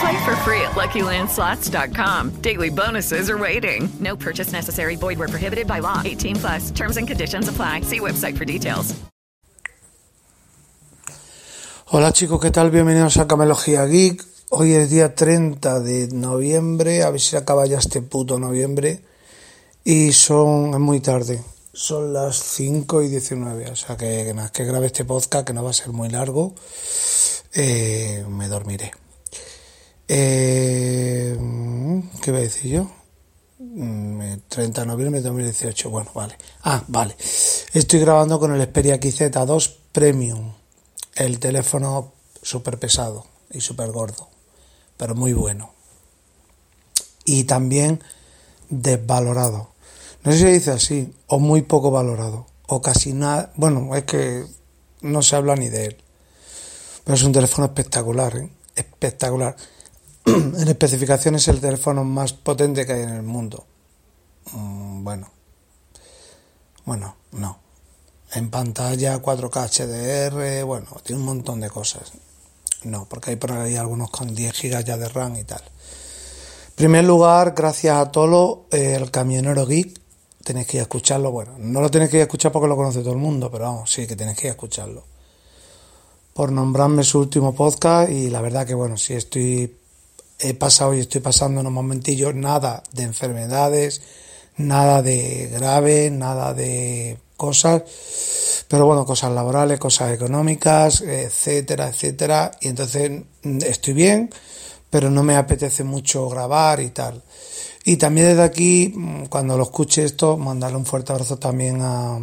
Play for free at LuckyLandSlots.com. Daily bonuses are waiting. No purchase necessary. Void where prohibited by law. 18 plus. Terms and conditions apply. See website for details. Hola chicos, ¿qué tal? Bienvenidos a Camelogía Geek. Hoy es día 30 de noviembre, a ver si acaba ya este puto noviembre. Y son, es muy tarde, son las 5 y 19, o sea que, que nada, que grabe este podcast que no va a ser muy largo. Eh, me dormiré. Eh, ¿Qué voy a decir yo? Mm, 30 de noviembre de 2018, bueno, vale. Ah, vale. Estoy grabando con el Xperia XZ2 Premium, el teléfono súper pesado y súper gordo, pero muy bueno. Y también desvalorado. No sé si se dice así, o muy poco valorado, o casi nada. Bueno, es que no se habla ni de él. Pero es un teléfono espectacular, ¿eh? espectacular. en especificaciones es el teléfono más potente que hay en el mundo. Mm, bueno, bueno, no. En pantalla 4K HDR, bueno, tiene un montón de cosas. No, porque hay por ahí algunos con 10 GB ya de RAM y tal. En primer lugar, gracias a Tolo, eh, el camionero geek, tenéis que ir a escucharlo. Bueno, no lo tenéis que ir a escuchar porque lo conoce todo el mundo, pero vamos, sí que tenéis que ir a escucharlo. Por nombrarme su último podcast y la verdad que bueno, sí estoy, he pasado y estoy pasando unos momentillos, nada de enfermedades, nada de grave, nada de cosas, pero bueno, cosas laborales, cosas económicas, etcétera, etcétera, y entonces estoy bien, pero no me apetece mucho grabar y tal. Y también desde aquí, cuando lo escuche esto, mandarle un fuerte abrazo también a,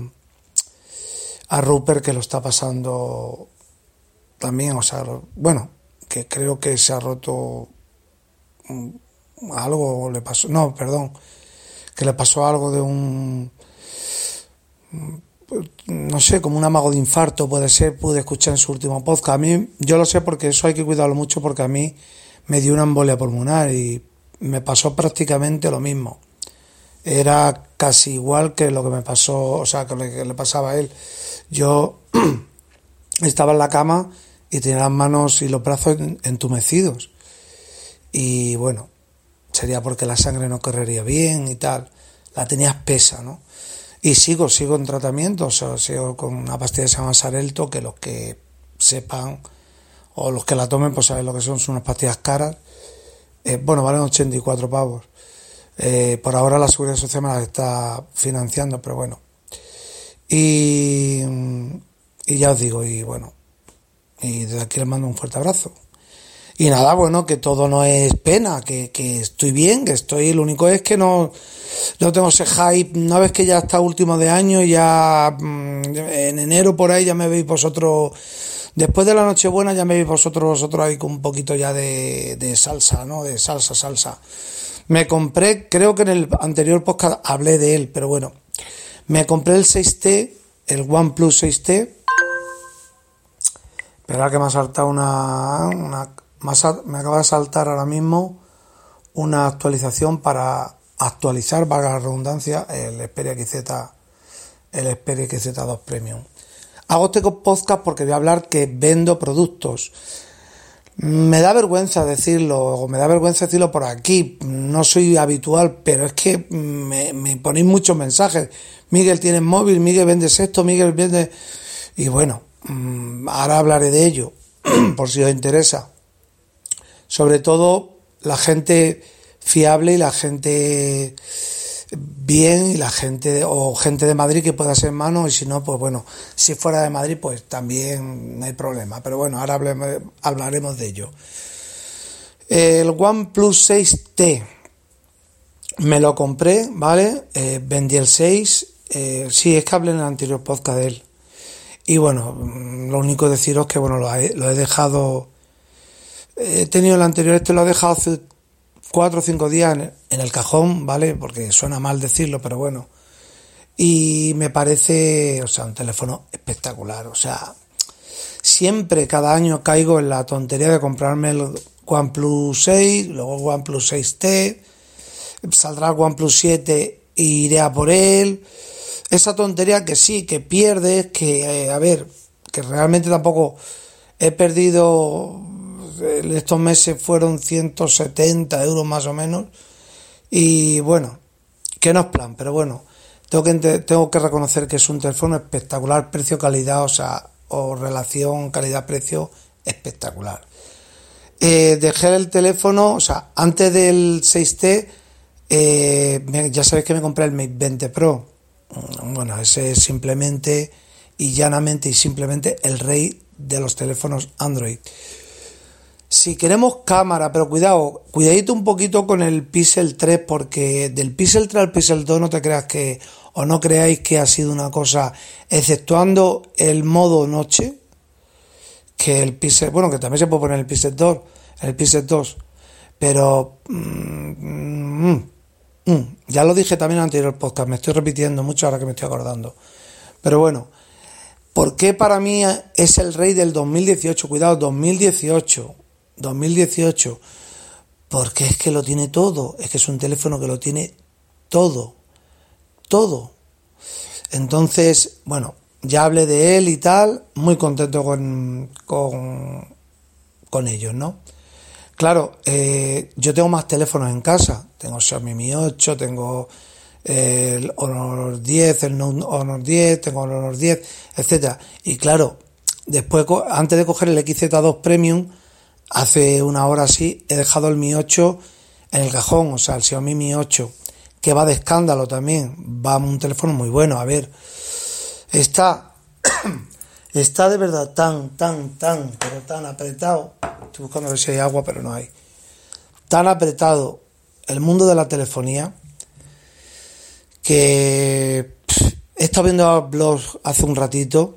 a Rupert, que lo está pasando también, o sea, bueno, que creo que se ha roto algo, le pasó, no, perdón, que le pasó algo de un, no sé, como un amago de infarto puede ser, pude escuchar en su último podcast. A mí, yo lo sé porque eso hay que cuidarlo mucho porque a mí me dio una embolia pulmonar y me pasó prácticamente lo mismo. Era casi igual que lo que me pasó, o sea, que lo que le pasaba a él. Yo estaba en la cama y tenía las manos y los brazos entumecidos. Y bueno, sería porque la sangre no correría bien y tal. La tenía espesa, ¿no? Y sigo, sigo en tratamiento, o sea, sigo con una pastilla que se llama Sarelto, que los que sepan o los que la tomen, pues saben lo que son, son unas pastillas caras. Eh, bueno, valen 84 pavos. Eh, por ahora la Seguridad Social me las está financiando, pero bueno. Y, y ya os digo, y bueno, y desde aquí les mando un fuerte abrazo. Y nada, bueno, que todo no es pena, que, que estoy bien, que estoy, lo único es que no, no tengo ese hype, una vez que ya está último de año, ya en enero por ahí ya me veis vosotros, después de la Nochebuena ya me veis vosotros, vosotros ahí con un poquito ya de, salsa, ¿no? De salsa, salsa. Me compré, creo que en el anterior podcast hablé de él, pero bueno, me compré el 6T, el OnePlus 6T. Espera que me ha saltado una me acaba de saltar ahora mismo una actualización para actualizar, valga la redundancia, el Xperia XZ, el Xperia XZ2 Premium. Hago este podcast porque voy a hablar que vendo productos. Me da vergüenza decirlo, o me da vergüenza decirlo por aquí, no soy habitual, pero es que me, me ponéis muchos mensajes. Miguel, tienes móvil, Miguel, vendes esto, Miguel, vende... Y bueno, mm, ahora hablaré de ello, por si os interesa. Sobre todo la gente fiable y la gente bien y la gente o gente de Madrid que pueda ser mano y si no pues bueno si fuera de Madrid pues también no hay problema. Pero bueno ahora hablaremos de ello. El OnePlus 6T me lo compré vale eh, vendí el 6 eh, sí es que hablé en el anterior podcast de él. Y bueno lo único deciros que bueno lo he, lo he dejado he tenido el anterior este lo he dejado hace cuatro o cinco días en el cajón, ¿vale? Porque suena mal decirlo, pero bueno. Y me parece, o sea, un teléfono espectacular. O sea, siempre, cada año caigo en la tontería de comprarme el OnePlus 6, luego OnePlus 6T, saldrá el OnePlus 7 e iré a por él. Esa tontería que sí, que pierdes, que, eh, a ver, que realmente tampoco he perdido estos meses fueron 170 euros más o menos. Y bueno, que no es plan, pero bueno, tengo que, tengo que reconocer que es un teléfono espectacular, precio-calidad, o sea, o relación calidad-precio espectacular. Eh, dejé el teléfono, o sea, antes del 6T, eh, ya sabéis que me compré el Mate 20 Pro. Bueno, ese es simplemente y llanamente y simplemente el rey de los teléfonos Android si queremos cámara, pero cuidado, cuidadito un poquito con el Pixel 3, porque del Pixel 3 al Pixel 2 no te creas que, o no creáis que ha sido una cosa, exceptuando el modo noche, que el Pixel, bueno, que también se puede poner el Pixel 2, el Pixel 2, pero mm, mm, mm, ya lo dije también en el anterior podcast, me estoy repitiendo mucho ahora que me estoy acordando. Pero bueno, ¿por qué para mí es el rey del 2018? Cuidado, 2018 2018, porque es que lo tiene todo, es que es un teléfono que lo tiene todo, todo. Entonces, bueno, ya hablé de él y tal, muy contento con, con, con ellos, ¿no? Claro, eh, yo tengo más teléfonos en casa, tengo Xiaomi Mi 8, tengo el Honor 10, el Honor 10, tengo el Honor 10, etcétera. Y claro, después, antes de coger el XZ2 Premium, Hace una hora así he dejado el Mi 8 en el cajón, o sea, el Xiaomi Mi 8, que va de escándalo también. Va un teléfono muy bueno, a ver. Está, está de verdad tan, tan, tan, pero tan apretado. Estoy buscando ver si hay agua, pero no hay. Tan apretado el mundo de la telefonía que he estado viendo blogs hace un ratito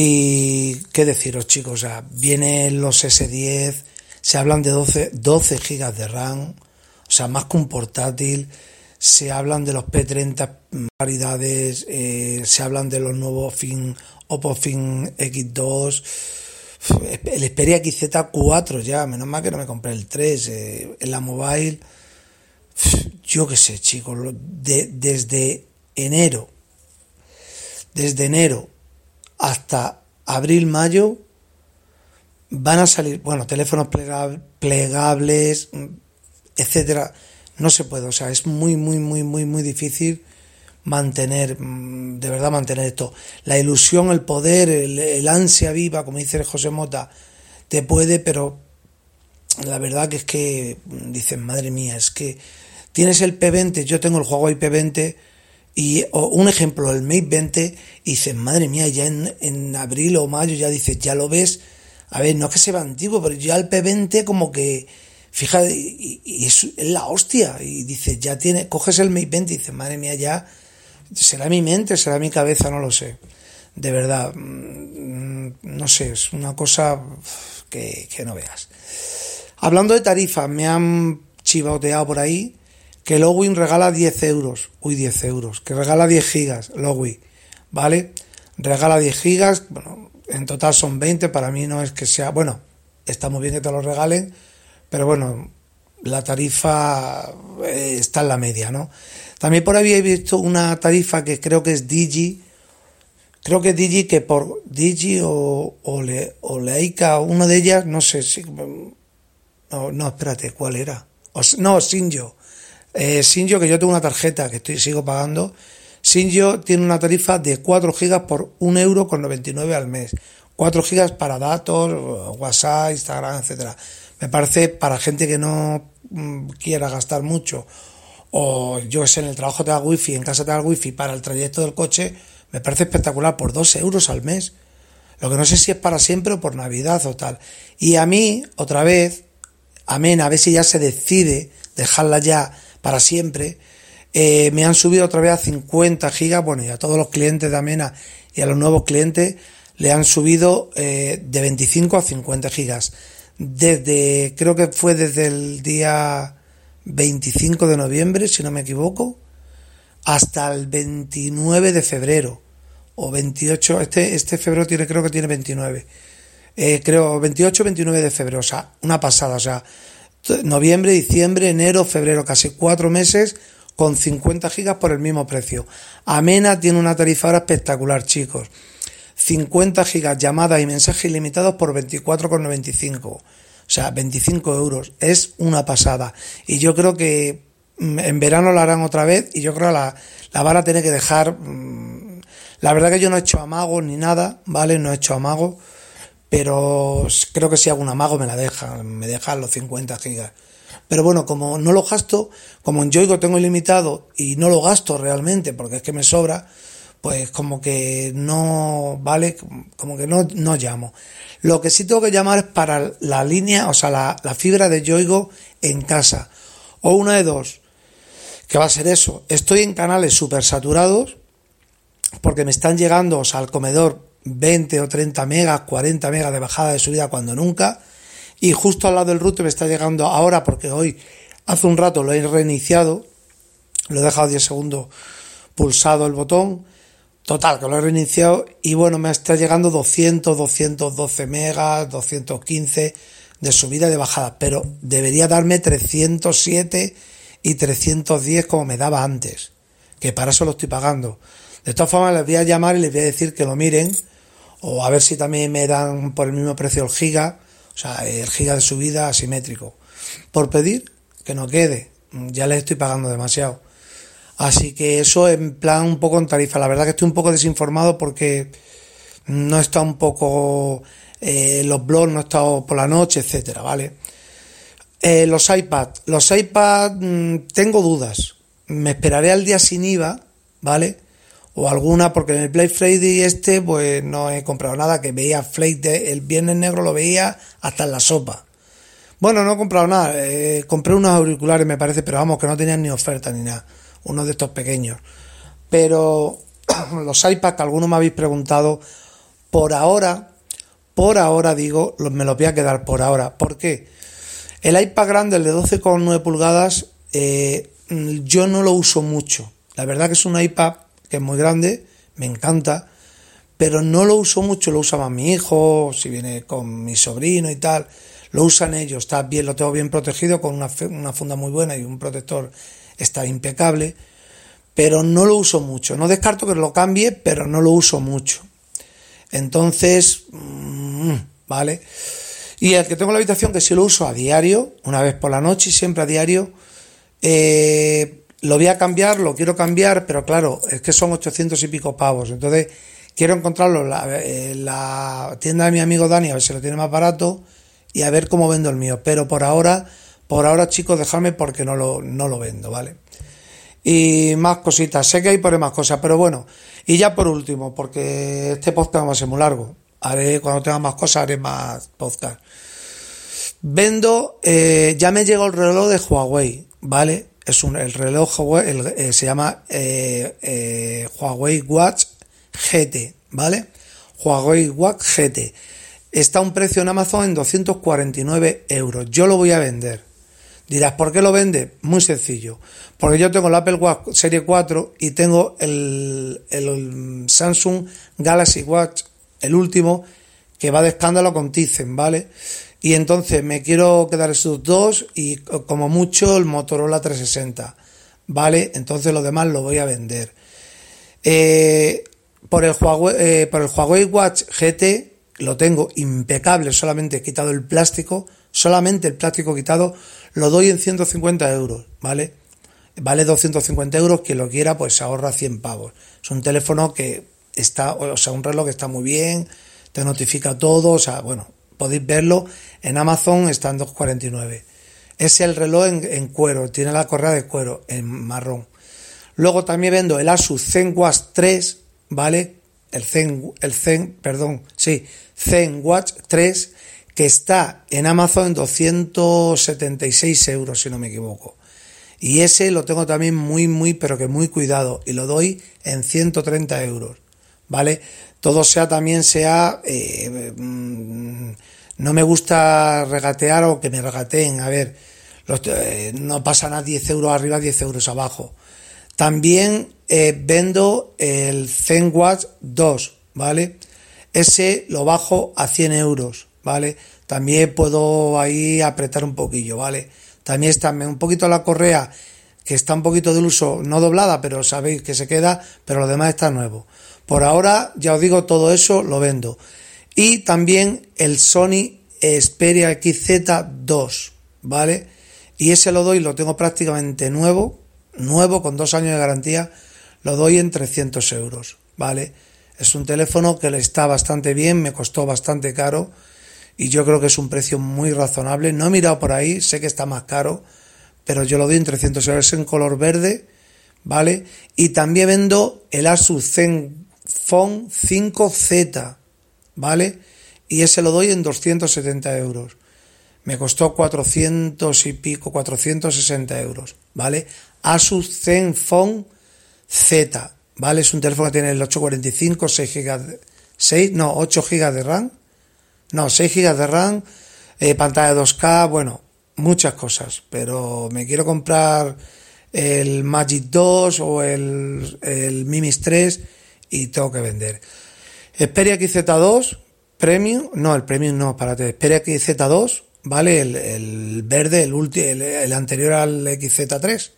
y qué deciros chicos, o sea, vienen los S10, se hablan de 12, 12 GB de RAM, o sea, más que un portátil, se hablan de los P30 variedades, eh, se hablan de los nuevos Fin, Oppo Fin X2, el Xperia XZ4 ya, menos mal que no me compré el 3, eh, en la mobile, yo qué sé chicos, desde enero, desde enero hasta abril, mayo van a salir, bueno, teléfonos plegables, etcétera. No se puede, o sea, es muy, muy, muy, muy, muy difícil mantener, mm, de verdad mantener esto. La ilusión, el poder, el, ansia viva, como dice José Mota, te puede, pero la verdad que es que mm, dicen, madre mía, es que tienes el P20, yo tengo el Huawei P20 y un ejemplo, el Mate 20, y dices, madre mía, ya en, abril o mayo ya dices, ya lo ves. A ver, no es que sea antiguo, pero ya el P20 como que, fíjate, y, es, la hostia. Y dices, ya tiene, coges el Mate 20 y dices, madre mía, ya, será mi mente, será mi cabeza, no lo sé. De verdad, mm, no sé, es una cosa que, que no veas. Hablando de tarifas, me han chivateado por ahí que Lowin regala 10 euros, uy 10 euros, que regala 10 gigas, Lowin, ¿vale? Regala 10 gigas, bueno, en total son 20, para mí no es que sea, bueno, está muy bien que te lo regalen, pero bueno, la tarifa eh, está en la media, ¿no? También por ahí he visto una tarifa que creo que es Digi, creo que Digi que por Digi o, o, Le, o Leica, una de ellas, no sé si... No, no, espérate, ¿cuál era? no, Sinjo eh, Sinjo, que yo tengo una tarjeta que estoy, sigo pagando, Sinjo tiene una tarifa de 4 gigas por 1 euro con 99 al mes. 4 gigas para datos, WhatsApp, Instagram, etcétera. Me parece para gente que no mm, quiera gastar mucho o yo sé, en el trabajo te da wifi, en casa te da wifi para el trayecto del coche, me parece espectacular, por dos euros al mes. Lo que no sé si es para siempre o por Navidad o tal. Y a mí, otra vez, amén, a ver si ya se decide dejarla ya para siempre, eh, me han subido otra vez a 50 gigas, bueno, y a todos los clientes de Amena y a los nuevos clientes le han subido eh, de 25 a 50 gigas. Desde, creo que fue desde el día 25 de noviembre, si no me equivoco, hasta el 29 de febrero. O 28, este, este febrero tiene, creo que tiene 29, eh, creo 28 29 de febrero, o sea, una pasada, o sea, noviembre, diciembre, enero, febrero, casi cuatro meses con 50 gigas por el mismo precio. Amena tiene una tarifa ahora espectacular, chicos. 50 gigas llamadas y mensajes ilimitados por 24,95. O sea, 25 euros. Es una pasada. Y yo creo que mm, en verano la harán otra vez y yo creo que la, la van a tener que dejar. Mm, la verdad que yo no he hecho amago ni nada, ¿vale? No he hecho amago. Pero creo que si hago un amago me la dejan. Me dejan los 50 gigas. Pero bueno, como no lo gasto, como en Yoigo tengo ilimitado y no lo gasto realmente porque es que me sobra, pues como que no, ¿vale? Como que no, no llamo. Lo que sí tengo que llamar es para la línea, o sea, la, la fibra de Yoigo en casa. O una de dos, que va a ser eso. Estoy en canales súper saturados porque me están llegando, o sea, al comedor 20 o 30 megas, 40 megas de bajada de subida cuando nunca. Y justo al lado del router me está llegando ahora porque hoy hace un rato lo he reiniciado, lo he dejado 10 segundos pulsado el botón, total que lo he reiniciado y bueno, me está llegando 200, 212 megas, 215 de subida y de bajada, pero debería darme 307 y 310 como me daba antes, que para eso lo estoy pagando. De todas formas les voy a llamar y les voy a decir que lo miren o a ver si también me dan por el mismo precio el giga o sea, el giga de subida asimétrico. Por pedir que no quede, ya les estoy pagando demasiado. Así que eso en plan un poco en tarifa. La verdad que estoy un poco desinformado porque no está un poco eh, los blogs, no he estado por la noche, etcétera, ¿vale? Eh, los iPad, los iPad mm, tengo dudas. Me esperaré al día sin IVA, ¿vale? O alguna, porque en el Black Friday este, pues no he comprado nada, que veía Flake el viernes negro lo veía hasta en la sopa. Bueno, no he comprado nada, eh, compré unos auriculares me parece, pero vamos, que no tenían ni oferta ni nada, unos de estos pequeños. Pero los iPads que algunos me habéis preguntado, por ahora, por ahora digo, me los voy a quedar por ahora. ¿Por qué? El iPad grande, el de 12,9 pulgadas, eh, yo no lo uso mucho. La verdad que es un iPad que es muy grande, me encanta, pero no lo uso mucho, lo usa más mi hijo, si viene con mi sobrino y tal, lo usan ellos, está bien, lo tengo bien protegido con una, una funda muy buena y un protector está impecable, pero no lo uso mucho, no descarto que lo cambie, pero no lo uso mucho. Entonces, mm, ¿vale? Y el que tengo en la habitación, que sí lo uso a diario, una vez por la noche y siempre a diario, eh, lo voy a cambiar, lo quiero cambiar, pero claro, es que son 800 y pico pavos. Entonces, quiero encontrarlo en la, tienda de mi amigo Dani, a ver si lo tiene más barato y a ver cómo vendo el mío. Pero por ahora, por ahora, chicos, dejadme porque no lo, no lo vendo, ¿vale? Y más cositas, sé que hay por más cosas, pero bueno. Y ya por último, porque este podcast va a ser muy largo. Haré, cuando tenga más cosas, haré más podcast. Vendo, eh, ya me llegó el reloj de Huawei, ¿vale? Es un, el reloj eh, se llama eh, eh, Huawei Watch GT, ¿vale? Huawei Watch GT. Está a un precio en Amazon en 249 euros. Yo lo voy a vender. Dirás, ¿por qué lo vende? Muy sencillo. Porque yo tengo el Apple Watch Serie 4 y tengo el, el Samsung Galaxy Watch, el último, que va de escándalo con Tizen, ¿vale? Y entonces me quiero quedar esos dos y como mucho el Motorola 360. ¿Vale? Entonces lo demás lo voy a vender. Eh, por, el Huawei, eh, por el Huawei Watch GT lo tengo impecable, solamente he quitado el plástico, solamente el plástico quitado, lo doy en 150 euros, ¿vale? Vale 250 euros, quien lo quiera pues se ahorra 100 pavos. Es un teléfono que está, o sea, un reloj que está muy bien, te notifica todo, o sea, bueno, podéis verlo en Amazon, está en 2.49. Es el reloj en, cuero, tiene la correa de cuero en marrón. Luego también vendo el Asus ZenWatch 3, ¿vale? El Zen, el Zen, perdón, sí, ZenWatch 3, que está en Amazon en 276 euros, si no me equivoco. Y ese lo tengo también muy, muy, pero que muy cuidado. Y lo doy en 130 euros. ¿Vale? Todo sea también sea... Eh, mm, no me gusta regatear o que me regateen. A ver, eh, no pasan a 10 euros arriba, 10 euros abajo. También eh, vendo el ZenWatch 2, ¿vale? Ese lo bajo a 100 euros, ¿vale? También puedo ahí apretar un poquillo, ¿vale? También está un poquito la correa, que está un poquito de uso, no doblada, pero sabéis que se queda, pero lo demás está nuevo. Por ahora, ya os digo, todo eso lo vendo. Y también el Sony Xperia XZ2, ¿vale? Y ese lo doy, lo tengo prácticamente nuevo, nuevo, con dos años de garantía, lo doy en 300 euros, ¿vale? Es un teléfono que le está bastante bien, me costó bastante caro y yo creo que es un precio muy razonable. No he mirado por ahí, sé que está más caro, pero yo lo doy en 300 euros en color verde, ¿vale? Y también vendo el Asus Zenfone 5Z, ¿vale? Y ese lo doy en 270 euros. Me costó 400 y pico, 460 euros, ¿vale? Asus Zenfone Z, ¿vale? Es un teléfono que tiene el 845, 6 GB, 6, no, 8 GB de RAM no, 6 GB de RAM, eh, pantalla 2K, bueno, muchas cosas, pero me quiero comprar el Magic 2 o el, el Mimis 3 y tengo que vender. Xperia XZ2 Premium, no, el Premium no, párate, Xperia XZ2, ¿vale? El, verde, el, el, anterior al XZ3.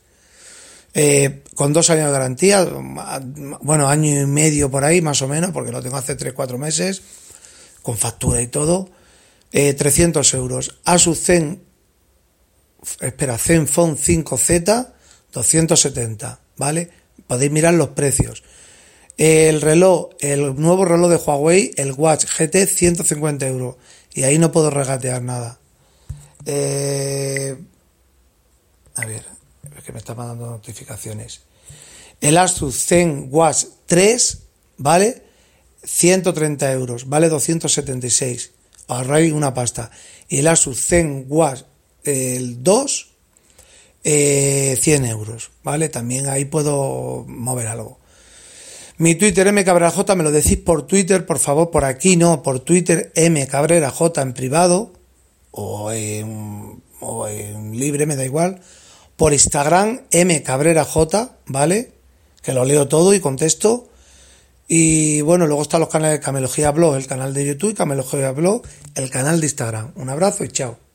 Eh, con dos años de garantía, bueno, año y medio por ahí, más o menos, porque lo tengo hace 3-4 meses con factura y todo, 300 eh, euros. Asus Zen, espera, Zenfone 5Z, 270, ¿vale? Podéis mirar los precios. El reloj, el nuevo reloj de Huawei, el Watch GT, 150 euros. Y ahí no puedo regatear nada. Eh, a ver, es que me está mandando notificaciones. El Asus Zen Watch 3, ¿vale? 130 euros, vale 276, ahorráis una pasta. Y el Asus Zen Watch el 2, 100 eh, euros, ¿vale? También ahí puedo mover algo. Mi Twitter mcabreraj, me lo decís por Twitter, por favor, por aquí no, por Twitter mcabreraj en privado o en, o en libre, me da igual. Por Instagram mcabreraj, ¿vale? Que lo leo todo y contesto. Y bueno, luego están los canales de Camelogía Blog, el canal de YouTube, Camelogía Blog, el canal de Instagram. Un abrazo y chao.